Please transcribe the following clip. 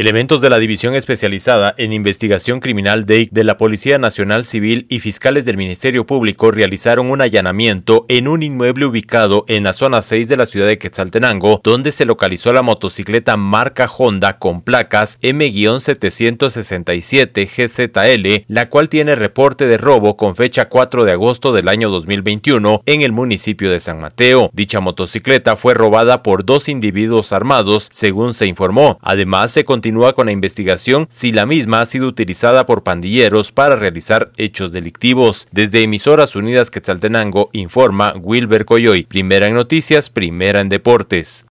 Elementos de la División Especializada en Investigación Criminal de la Policía Nacional Civil y fiscales del Ministerio Público realizaron un allanamiento en un inmueble ubicado en la zona 6 de la ciudad de Quetzaltenango, donde se localizó la motocicleta marca Honda con placas M-767 GZL, la cual tiene reporte de robo con fecha 4 de agosto del año 2021 en el municipio de San Mateo. Dicha motocicleta fue robada por dos individuos armados, según se informó. Además, se continúa continúa con la investigación si la misma ha sido utilizada por pandilleros para realizar hechos delictivos. Desde Emisoras Unidas Quetzaltenango informa Wilber Coyoy, primera en noticias, primera en deportes.